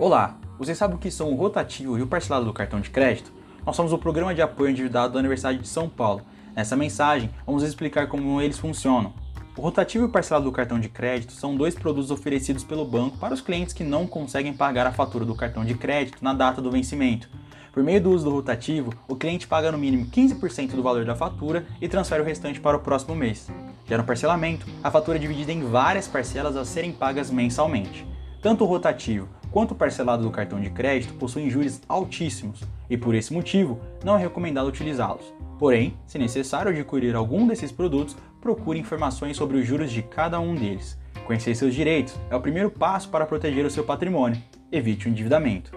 Olá, você sabe o que são o rotativo e o parcelado do cartão de crédito? Nós somos o programa de apoio endividado da Universidade de São Paulo. Nessa mensagem, vamos explicar como eles funcionam. O rotativo e o parcelado do cartão de crédito são dois produtos oferecidos pelo banco para os clientes que não conseguem pagar a fatura do cartão de crédito na data do vencimento. Por meio do uso do rotativo, o cliente paga no mínimo 15% do valor da fatura e transfere o restante para o próximo mês. Já no parcelamento, a fatura é dividida em várias parcelas a serem pagas mensalmente. Tanto o rotativo quanto parcelado do cartão de crédito possuem juros altíssimos e, por esse motivo, não é recomendado utilizá-los. Porém, se necessário adquirir algum desses produtos, procure informações sobre os juros de cada um deles. Conhecer seus direitos é o primeiro passo para proteger o seu patrimônio. Evite o endividamento.